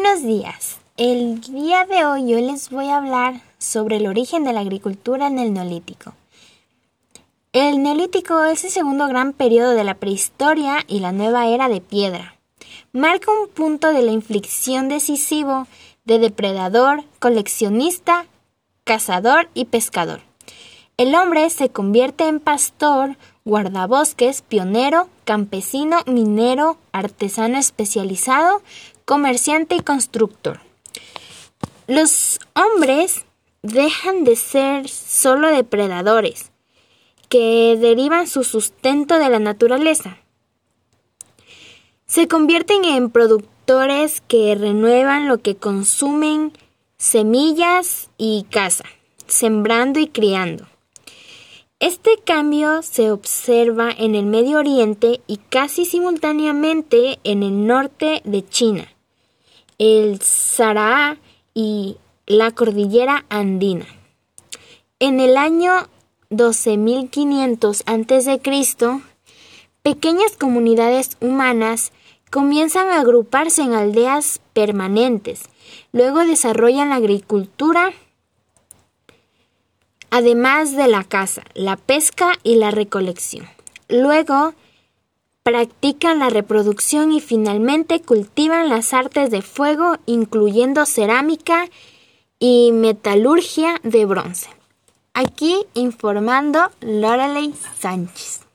Buenos días. El día de hoy yo les voy a hablar sobre el origen de la agricultura en el Neolítico. El Neolítico es el segundo gran periodo de la prehistoria y la nueva era de piedra. Marca un punto de la inflexión decisivo de depredador, coleccionista, cazador y pescador. El hombre se convierte en pastor, guardabosques, pionero, campesino, minero, artesano especializado, comerciante y constructor. Los hombres dejan de ser solo depredadores, que derivan su sustento de la naturaleza. Se convierten en productores que renuevan lo que consumen, semillas y caza, sembrando y criando. Este cambio se observa en el Medio Oriente y casi simultáneamente en el norte de China, el Sahara y la cordillera andina. En el año 12.500 a.C., pequeñas comunidades humanas comienzan a agruparse en aldeas permanentes, luego desarrollan la agricultura, además de la caza, la pesca y la recolección. Luego practican la reproducción y finalmente cultivan las artes de fuego, incluyendo cerámica y metalurgia de bronce. Aquí informando Lorelei Sánchez.